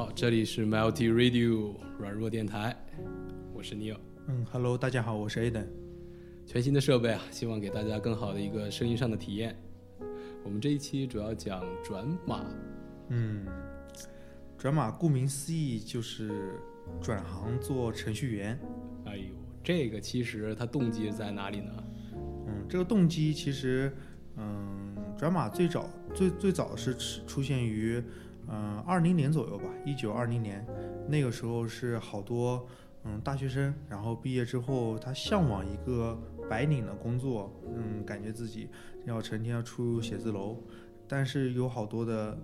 好，这里是 Multi Radio 软弱电台，我是 Neil。嗯，Hello，大家好，我是 Aden。全新的设备啊，希望给大家更好的一个声音上的体验。我们这一期主要讲转码。嗯，转码顾名思义就是转行做程序员。哎呦，这个其实它动机在哪里呢？嗯，这个动机其实，嗯，转码最早最最早是出现于。嗯，二零年左右吧，一九二零年，那个时候是好多嗯大学生，然后毕业之后他向往一个白领的工作，嗯，感觉自己要成天要出入写字楼，但是有好多的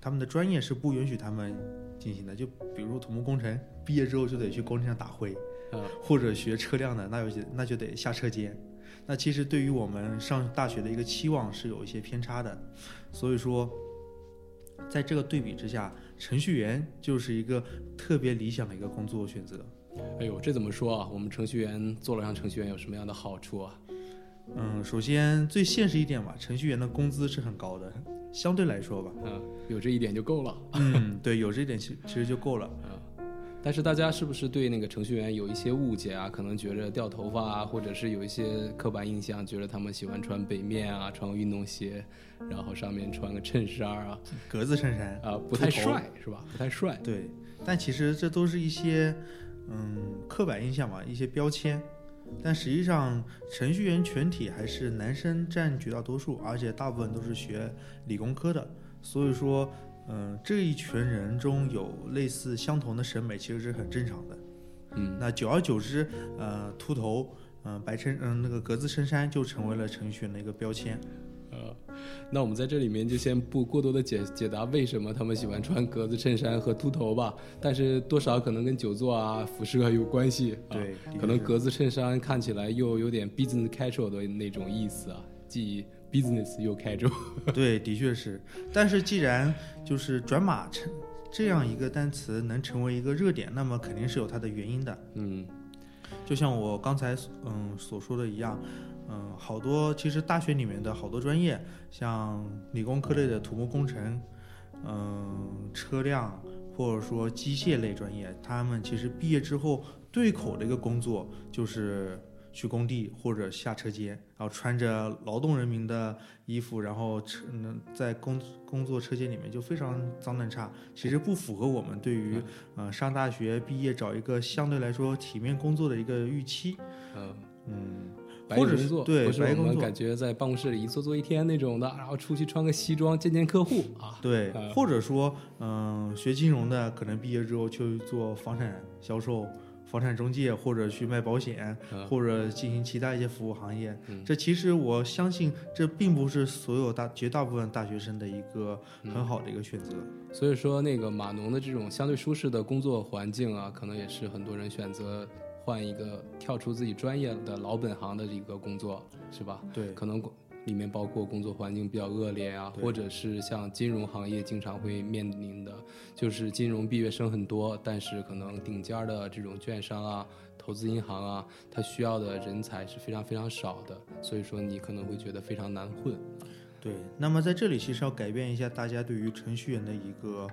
他们的专业是不允许他们进行的，就比如土木工程，毕业之后就得去工地上打灰，或者学车辆的，那有些那就得下车间，那其实对于我们上大学的一个期望是有一些偏差的，所以说。在这个对比之下，程序员就是一个特别理想的一个工作选择。哎呦，这怎么说啊？我们程序员做了让程序员有什么样的好处啊？嗯，首先最现实一点吧，程序员的工资是很高的，相对来说吧。嗯，有这一点就够了。嗯，对，有这一点其其实就够了。嗯。但是大家是不是对那个程序员有一些误解啊？可能觉着掉头发啊，或者是有一些刻板印象，觉得他们喜欢穿北面啊，穿个运动鞋，然后上面穿个衬衫啊，格子衬衫啊，不太帅是吧？不太帅。对，但其实这都是一些嗯刻板印象嘛，一些标签。但实际上，程序员全体还是男生占绝大多数，而且大部分都是学理工科的，所以说。嗯，这一群人中有类似相同的审美，其实是很正常的。嗯，那久而久之，呃，秃头，嗯，白衬，嗯，那个格子衬衫就成为了程序员的一个标签。呃，那我们在这里面就先不过多的解解答为什么他们喜欢穿格子衬衫和秃头吧。但是多少可能跟久坐啊、辐射有关系。对，可能格子衬衫看起来又有点 business casual 的那种意思啊，既 business 又 casual。对，的确是。但是既然就是转码成这样一个单词能成为一个热点，那么肯定是有它的原因的。嗯，就像我刚才嗯所说的一样，嗯，好多其实大学里面的好多专业，像理工科类的土木工程，嗯，车辆或者说机械类专业，他们其实毕业之后对口的一个工作就是。去工地或者下车间，然后穿着劳动人民的衣服，然后车在工工作车间里面就非常脏乱差，其实不符合我们对于呃上大学毕业找一个相对来说体面工作的一个预期。嗯嗯，白工作对，不是我们感觉在办公室里一坐坐一天那种的，然后出去穿个西装见见客户啊。对，或者说嗯学金融的可能毕业之后去做房产销售。房产中介，或者去卖保险，或者进行其他一些服务行业，这其实我相信，这并不是所有大绝大部分大学生的一个很好的一个选择。所以说，那个码农的这种相对舒适的工作环境啊，可能也是很多人选择换一个跳出自己专业的老本行的一个工作，是吧？对，可能。里面包括工作环境比较恶劣啊，或者是像金融行业经常会面临的，就是金融毕业生很多，但是可能顶尖的这种券商啊、投资银行啊，它需要的人才是非常非常少的，所以说你可能会觉得非常难混。对，那么在这里其实要改变一下大家对于程序员的一个，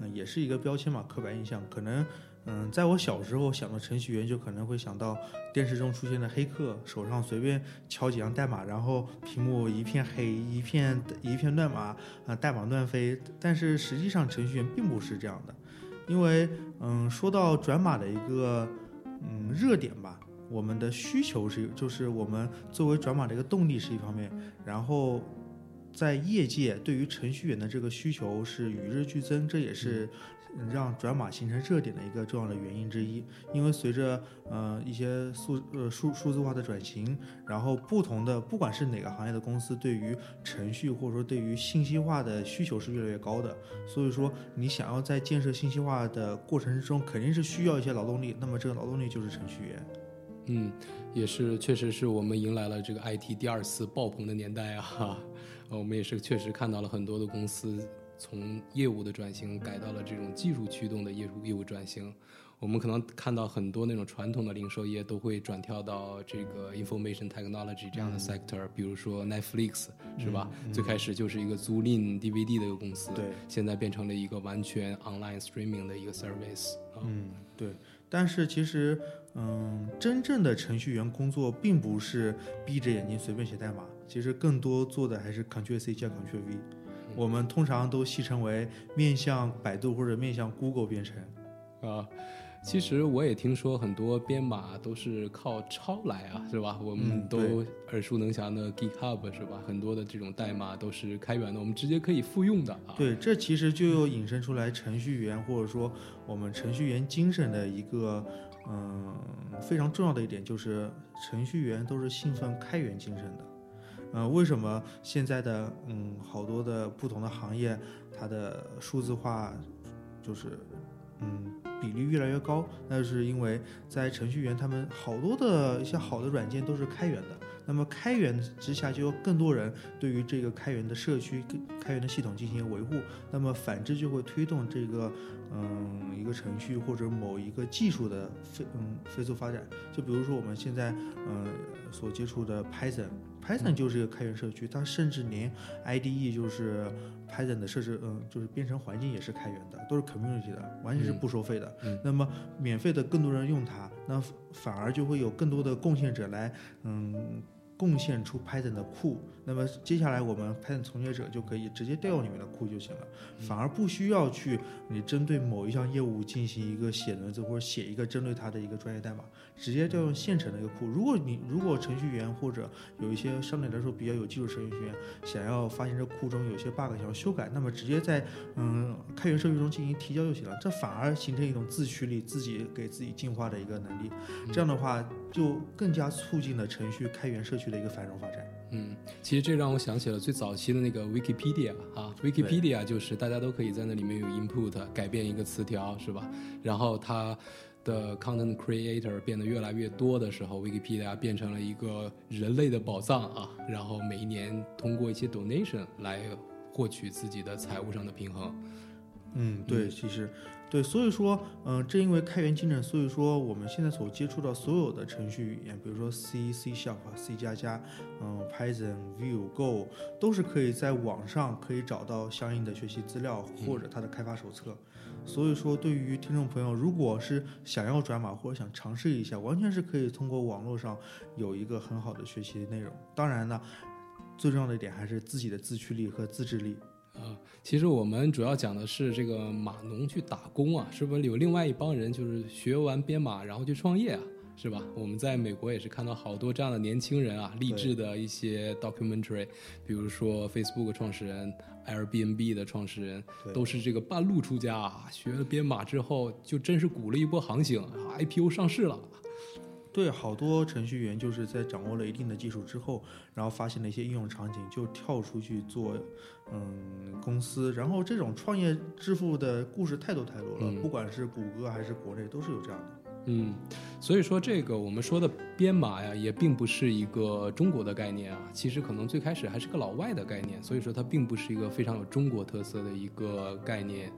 嗯，也是一个标签嘛，刻板印象，可能。嗯，在我小时候想到程序员，就可能会想到电视中出现的黑客，手上随便敲几行代码，然后屏幕一片黑，一片一片乱码，啊，代码乱飞。但是实际上，程序员并不是这样的，因为，嗯，说到转码的一个，嗯，热点吧，我们的需求是，就是我们作为转码的一个动力是一方面，然后。在业界对于程序员的这个需求是与日俱增，这也是让转码形成热点的一个重要的原因之一。因为随着呃一些数呃数数字化的转型，然后不同的不管是哪个行业的公司，对于程序或者说对于信息化的需求是越来越高的。所以说，你想要在建设信息化的过程之中，肯定是需要一些劳动力。那么这个劳动力就是程序员。嗯，也是，确实是我们迎来了这个 IT 第二次爆棚的年代啊。我们也是确实看到了很多的公司从业务的转型改到了这种技术驱动的业务业务转型。我们可能看到很多那种传统的零售业都会转跳到这个 information technology 这样的 sector，、比如说 Netflix 是吧？最开始就是一个租赁 DVD 的一个公司，对，现在变成了一个完全 online streaming 的一个 service 啊。嗯，对。但是其实，嗯，真正的程序员工作并不是闭着眼睛随便写代码，其实更多做的还是 Ctrl C 加 Ctrl V。我们通常都戏称为面向百度或者面向 Google 编程。啊，其实我也听说很多编码都是靠抄来啊，是吧？我们嗯都耳熟能详的 GitHub 是吧？很多的这种代码都是开源的，我们直接可以复用的啊。对，这其实就又引申出来程序员或者说我们程序员精神的一个嗯非常重要的一点，就是程序员都是信奉开源精神的。呃，为什么现在的嗯好多的不同的行业，它的数字化就是嗯比例越来越高？那是因为在程序员他们好多的一些好的软件都是开源的。那么开源之下，就有更多人对于这个开源的社区、开源的系统进行维护。那么反之就会推动这个嗯一个程序或者某一个技术的飞嗯飞速发展。就比如说我们现在嗯所接触的 Python。Python 就是一个开源社区，它甚至连 IDE 就是 Python 的设置，嗯，就是编程环境也是开源的，都是 community 的，完全是不收费的。嗯那么免费的更多人用它，那反而就会有更多的贡献者来，嗯，贡献出 Python 的库。那么接下来我们 Python 从业者就可以直接调用里面的库就行了，反而不需要去你针对某一项业务进行一个写轮子或者写一个针对它的一个专业代码，直接调用现成的一个库。如果你如果程序员或者有一些相对来说比较有技术程序员想要发现这库中有些 bug 想要修改，那么直接在嗯开源社区中进行提交就行了，这反而形成一种自驱力，自己给自己进化的一个能力。这样的话就更加促进了程序开源社区的一个繁荣发展。嗯，其实这让我想起了最早期的那个 Wikipedia 啊，Wikipedia 就是大家都可以在那里面有 input 改变一个词条，是吧？然后它的 content creator 变得越来越多的时候，Wikipedia 变成了一个人类的宝藏啊。然后每一年通过一些 donation 来获取自己的财务上的平衡。嗯，对，其实对，所以说，嗯、正因为开源精神，所以说我们现在所接触到所有的程序语言，比如说 C、C Sharp、C 加加，嗯，Python、Vue、Go，都是可以在网上可以找到相应的学习资料或者它的开发手册。所以说，对于听众朋友，如果是想要转码或者想尝试一下，完全是可以通过网络上有一个很好的学习内容。当然呢，最重要的一点还是自己的自驱力和自制力。啊，其实我们主要讲的是这个码农去打工啊，是不是有另外一帮人就是学完编码然后去创业啊，是吧？我们在美国也是看到好多这样的年轻人啊，励志的一些 documentary，比如说 Facebook 创始人、Airbnb 的创始人，对都是这个半路出家啊，学了编码之后就真是鼓了一波行情啊，IPO 上市了。对，好多程序员就是在掌握了一定的技术之后，然后发现了一些应用场景，就跳出去做，嗯，公司。然后这种创业致富的故事太多太多了，嗯不管是谷歌还是国内，都是有这样的。嗯，所以说这个我们说的编码呀，也并不是一个中国的概念啊，其实可能最开始还是个老外的概念，所以说它并不是一个非常有中国特色的一个概念。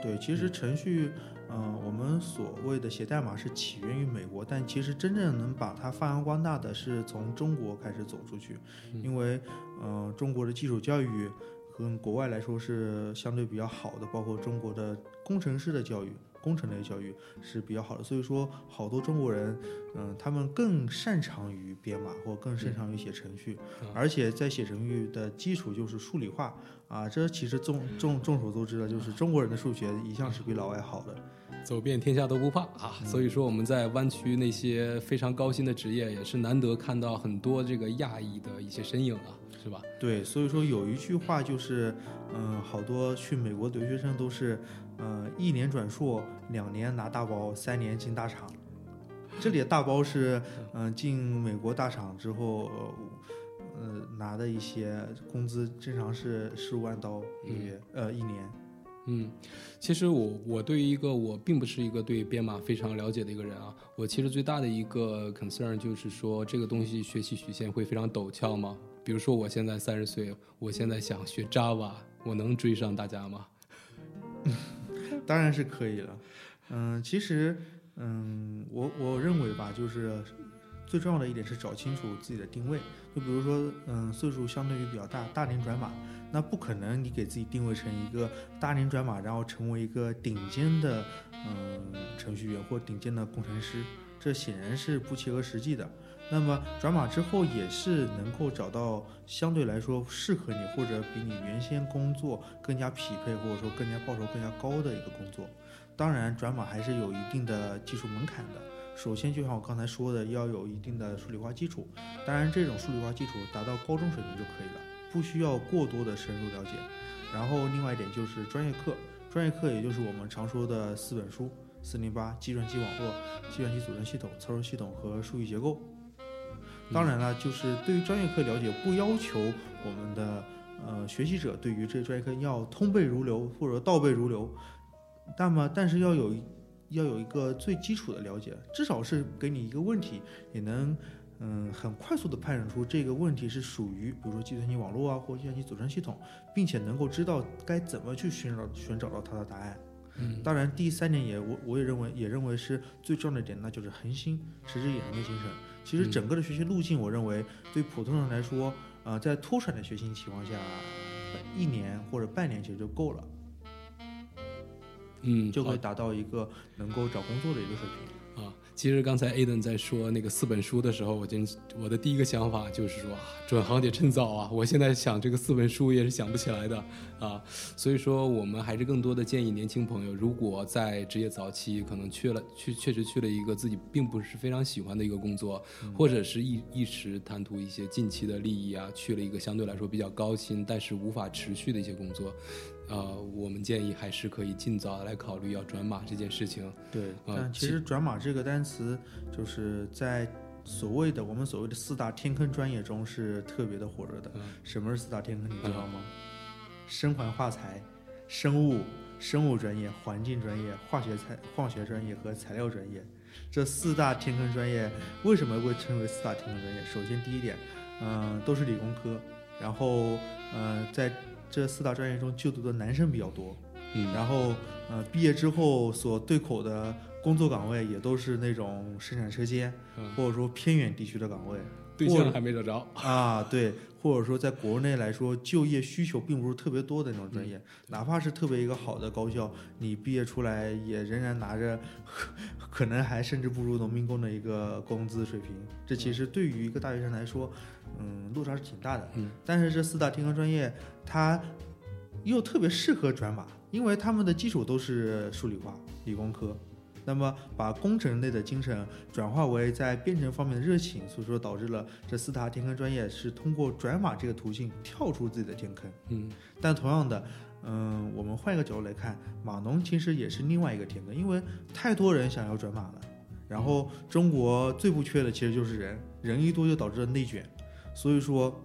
对，其实程序，嗯、我们所谓的写代码是起源于美国，但其实真正能把它发扬光大的是从中国开始走出去，因为，嗯、中国的基础教育跟国外来说是相对比较好的，包括中国的工程师的教育。工程类教育是比较好的，所以说好多中国人，嗯、他们更擅长于编码或更擅长于写程序，嗯而且在写程序的基础就是数理化啊，这其实众众众所周知的，就是中国人的数学一向是比老外好的。走遍天下都不怕啊！所以说我们在湾区那些非常高薪的职业，也是难得看到很多这个亚裔的一些身影啊，是吧？对，所以说有一句话就是，嗯、好多去美国留学生都是，呃，一年转硕，两年拿大包，三年进大厂。这里的大包是，嗯、进美国大厂之后，呃，呃拿的一些工资，正常是十五万刀一个月，呃，一年。嗯，其实我我对于一个我并不是一个对编码非常了解的一个人啊，我其实最大的一个 concern 就是说这个东西学习曲线会非常陡峭吗？比如说我现在三十岁，我现在想学 Java，我能追上大家吗？当然是可以了。嗯，其实，嗯，我我认为吧，就是最重要的一点是找清楚自己的定位。就比如说，嗯，岁数相对于比较大，大龄转码，那不可能你给自己定位成一个大龄转码，然后成为一个顶尖的嗯程序员或顶尖的工程师，这显然是不切合实际的。那么转码之后也是能够找到相对来说适合你或者比你原先工作更加匹配或者说更加报酬更加高的一个工作。当然，转码还是有一定的技术门槛的。首先，就像我刚才说的，要有一定的数理化基础。当然，这种数理化基础达到高中水平就可以了，不需要过多的深入了解。然后，另外一点就是专业课，专业课也就是我们常说的四本书：四零八计算机网络、计算机组成系统、操作系统和数据结构。当然了，就是对于专业课了解，不要求我们的呃学习者对于这专业课要通背如流或者倒背如流，那么但是要有要有一个最基础的了解，至少是给你一个问题，也能嗯很快速的判断出这个问题是属于比如说计算机网络啊或计算机组成系统，并且能够知道该怎么去寻找寻找到它的答案。嗯，当然第三点也我我也认为也认为是最重要的点，那就是恒心，持之以恒的精神。其实整个的学习路径，我认为对普通人来说，呃，在脱产的学习情况下，一年或者半年其实就够了，嗯，就会达到一个能够找工作的一个水平。啊，其实刚才 Aden 在说那个四本书的时候，我真我的第一个想法就是说啊，转行得趁早啊！我现在想这个四本书也是想不起来的啊。所以说，我们还是更多的建议年轻朋友，如果在职业早期可能去了去确实去了一个自己并不是非常喜欢的一个工作，或者是一一时贪图一些近期的利益啊，去了一个相对来说比较高薪但是无法持续的一些工作。呃，我们建议还是可以尽早来考虑要转码这件事情。对，啊但其实“转码”这个单词，就是在所谓的我们所谓的四大天坑专业中是特别的火热的。嗯什么是四大天坑？你知道吗？生环化材、生物、生物专业、环境专业、化学材化学专业和材料专业。这四大天坑专业为什么会称为四大天坑专业？首先，第一点，嗯、都是理工科，然后，呃，在这四大专业中就读的男生比较多，嗯，然后呃，毕业之后所对口的工作岗位也都是那种生产车间，嗯。或者说偏远地区的岗位对象还没找着。啊，对，或者说在国内来说，就业需求并不是特别多的那种嗯专业，哪怕是特别一个好的高校，你毕业出来也仍然拿着可能还甚至不如农民工的一个工资水平，这其实对于一个大学生来说，嗯，落差是挺大的。嗯，但是这四大天坑专业，它又特别适合转码，因为他们的基础都是数理化、理工科。那么把工程类的精神转化为在编程方面的热情，所以说导致了这四大天坑专业是通过转码这个途径跳出自己的天坑。嗯但同样的，嗯，我们换一个角度来看，码农其实也是另外一个天坑，因为太多人想要转码了。然后中国最不缺的其实就是人，人一多就导致了内卷，所以说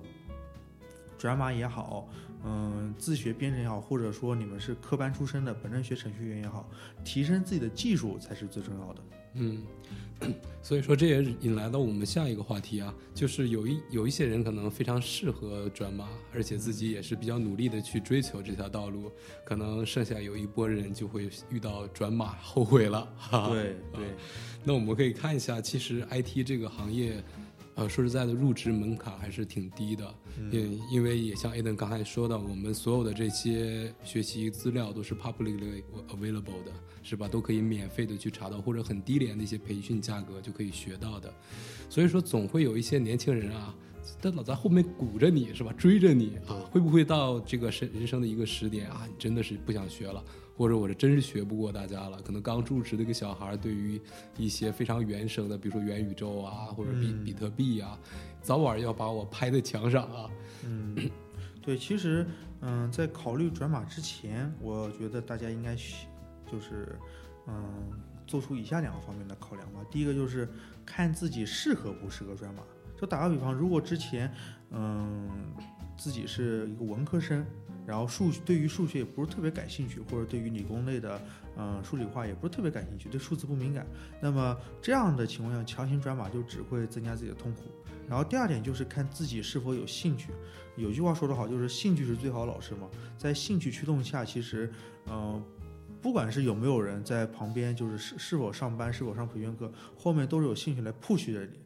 转码也好，嗯，自学编程也好，或者说你们是科班出身的，本身学程序员也好，提升自己的技术才是最重要的。嗯，所以说这也引来了我们下一个话题啊，就是有一有一些人可能非常适合转码，而且自己也是比较努力的去追求这条道路，可能剩下有一波人就会遇到转码后悔了。哈哈对对，那我们可以看一下，其实 IT 这个行业，呃，说实在的，入职门槛还是挺低的。因因为也像 Aden 刚才说的，我们所有的这些学习资料都是 publicly available 的，是吧？都可以免费的去查到，或者很低廉的一些培训价格就可以学到的。所以说，总会有一些年轻人啊，他老在后面鼓着你，是吧？追着你啊，会不会到这个人人生的一个时点啊，你真的是不想学了？或者我这真是学不过大家了，可能刚入职的一个小孩儿，对于一些非常原生的，比如说元宇宙啊，或者比嗯比特币啊，早晚要把我拍在墙上啊。嗯，对，其实，嗯，在考虑转码之前，我觉得大家应该就是，嗯，做出以下两个方面的考量吧。第一个就是看自己适合不适合转码。就打个比方，如果之前，嗯，自己是一个文科生，然后数对于数学也不是特别感兴趣，或者对于理工类的，嗯，数理化也不是特别感兴趣，对数字不敏感，那么这样的情况下强行转码就只会增加自己的痛苦。然后第二点就是看自己是否有兴趣。有句话说得好，就是兴趣是最好的老师嘛。在兴趣驱动下，其实，呃，不管是有没有人在旁边，就是是是否上班，是否上培训课，后面都是有兴趣来 push 着你。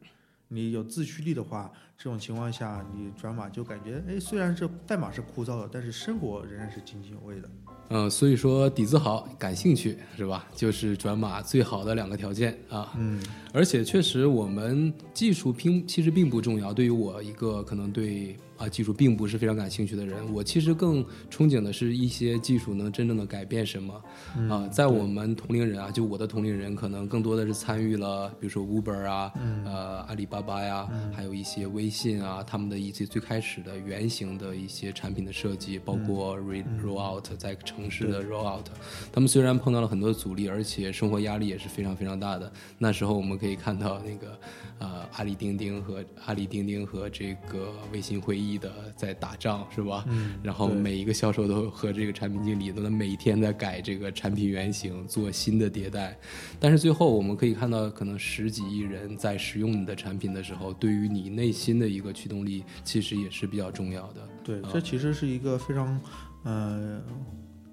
你有自驱力的话，这种情况下你转码就感觉，哎，虽然这代码是枯燥的，但是生活仍然是津津有味的。嗯，所以说底子好，感兴趣是吧？就是转码最好的两个条件啊。嗯，而且确实我们技术拼其实并不重要，对于我一个可能对。啊，技术并不是非常感兴趣的人，我其实更憧憬的是一些技术能真正的改变什么。啊，在我们同龄人啊，就我的同龄人，可能更多的是参与了，比如说 Uber 啊，呃，阿里巴巴呀，还有一些微信啊，他们的一些最开始的原型的一些产品的设计，包括 roll out 在城市的 roll out，他们虽然碰到了很多阻力，而且生活压力也是非常非常大的。那时候我们可以看到那个，呃，阿里钉钉和阿里钉钉和这个微信会议。的在打仗是吧？嗯，然后每一个销售都和这个产品经理都在每天在改这个产品原型，做新的迭代。但是最后我们可以看到，可能十几亿人在使用你的产品的时候，对于你内心的一个驱动力，其实也是比较重要的。对，这其实是一个非常呃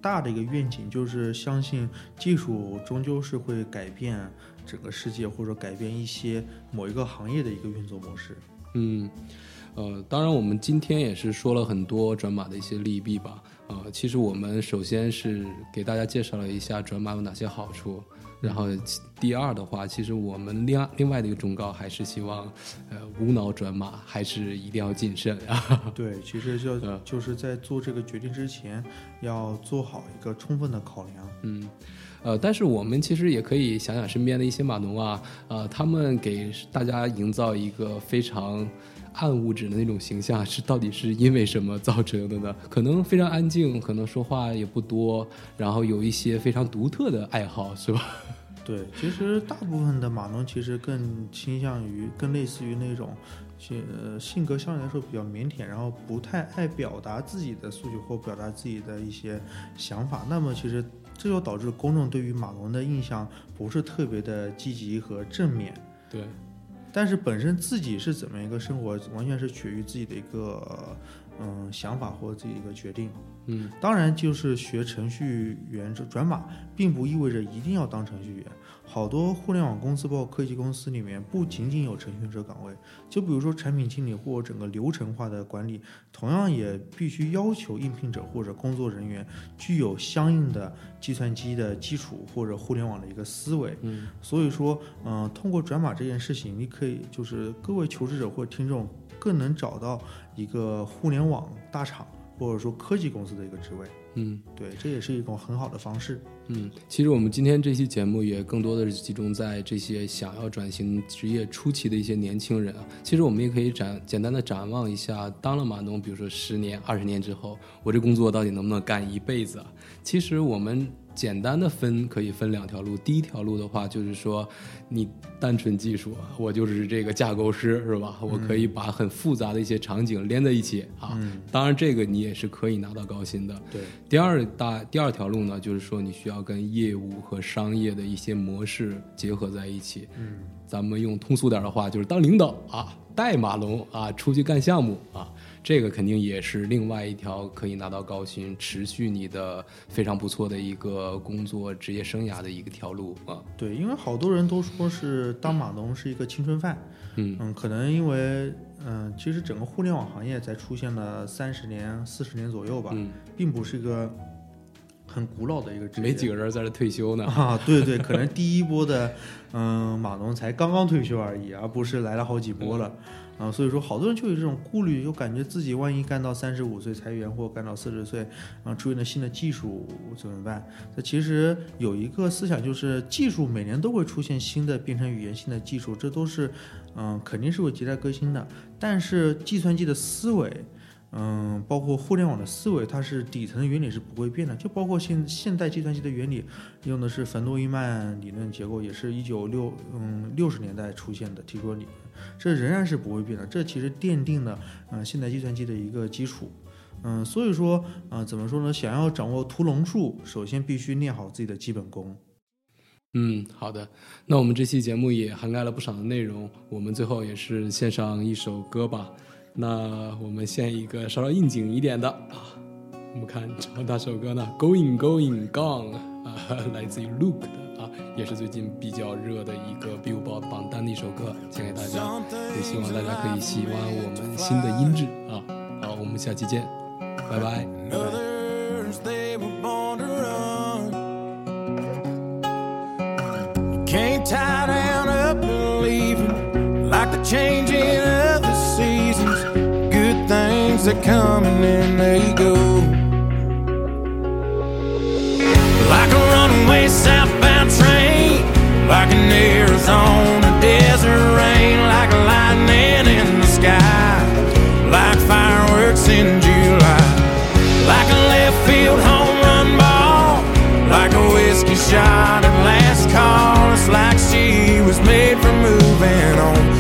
大的一个愿景，就是相信技术终究是会改变整个世界，或者改变一些某一个行业的一个运作模式。嗯。呃，当然，我们今天也是说了很多转码的一些利弊吧。呃，其实我们首先是给大家介绍了一下转码有哪些好处，然后第二的话，其实我们另另外的一个忠告还是希望，呃，无脑转码还是一定要谨慎啊。对，其实就就是在做这个决定之前，要做好一个充分的考量。嗯，呃，但是我们其实也可以想想身边的一些码农啊，呃，他们给大家营造一个非常。暗物质的那种形象是到底是因为什么造成的呢？可能非常安静，可能说话也不多，然后有一些非常独特的爱好，是吧？对，其实大部分的码农其实更倾向于，更类似于那种，性性格相对来说比较腼腆，然后不太爱表达自己的诉求或表达自己的一些想法。那么其实这就导致公众对于马龙的印象不是特别的积极和正面。对。但是本身自己是怎么一个生活，完全是取决于自己的一个嗯想法或者自己一个决定。嗯，当然就是学程序员转码，并不意味着一定要当程序员。好多互联网公司，包括科技公司里面，不仅仅有程序员这个岗位，就比如说产品经理或整个流程化的管理，同样也必须要求应聘者或者工作人员具有相应的计算机的基础或者互联网的一个思维。嗯，所以说，嗯，通过转码这件事情，你可以就是各位求职者或者听众更能找到一个互联网大厂或者说科技公司的一个职位。嗯，对，这也是一种很好的方式。嗯，其实我们今天这期节目也更多的是集中在这些想要转型职业初期的一些年轻人啊。其实我们也可以展简单的展望一下，当了码农，比如说十年、二十年之后，我这工作到底能不能干一辈子啊？其实我们。简单的分可以分两条路，第一条路的话就是说，你单纯技术，我就是这个架构师，是吧？我可以把很复杂的一些场景连在一起啊。当然，这个你也是可以拿到高薪的。对。第二大第二条路呢，就是说你需要跟业务和商业的一些模式结合在一起。嗯。咱们用通俗点的话，就是当领导啊，带马龙啊，出去干项目啊。这个肯定也是另外一条可以拿到高薪、持续你的非常不错的一个工作职业生涯的一个条路啊。对，因为好多人都说是当码农是一个青春饭，嗯嗯，可能因为嗯，其实整个互联网行业才出现了三十年、四十年左右吧，并不是一个很古老的一个职业，没几个人在这退休呢啊。对对，可能第一波的嗯码农才刚刚退休而已，而不是来了好几波了。啊，所以说好多人就有这种顾虑，就感觉自己万一干到三十五岁裁员，或干到四十岁，啊，出现了新的技术怎么办？这其实有一个思想，就是技术每年都会出现新的编程语言、新的技术，这都是，嗯，肯定是会迭代更新的。但是计算机的思维。嗯，包括互联网的思维，它是底层原理是不会变的。就包括现现代计算机的原理，用的是冯诺依曼理论结构，也是一九六嗯六十年代出现的提出理论，这仍然是不会变的。这其实奠定了嗯现代计算机的一个基础。嗯，所以说啊，怎么说呢？想要掌握屠龙术，首先必须练好自己的基本功。嗯，好的。那我们这期节目也涵盖了不少的内容，我们最后也是献上一首歌吧。那我们献一个稍稍应景一点的啊，我们看唱哪首歌呢？Going, going, gone。啊，来自于 Luke 的啊，也是最近比较热的一个 Billboard 榜单的一首歌，献给大家，也希望大家可以喜欢我们新的音质啊。好，我们下期见，拜拜。Others, they were things that come and then they go. Like a runaway southbound train, like an Arizona desert rain, like a lightning in the sky, like fireworks in July, like a left field home run ball, like a whiskey shot at last call. It's like she was made for moving on.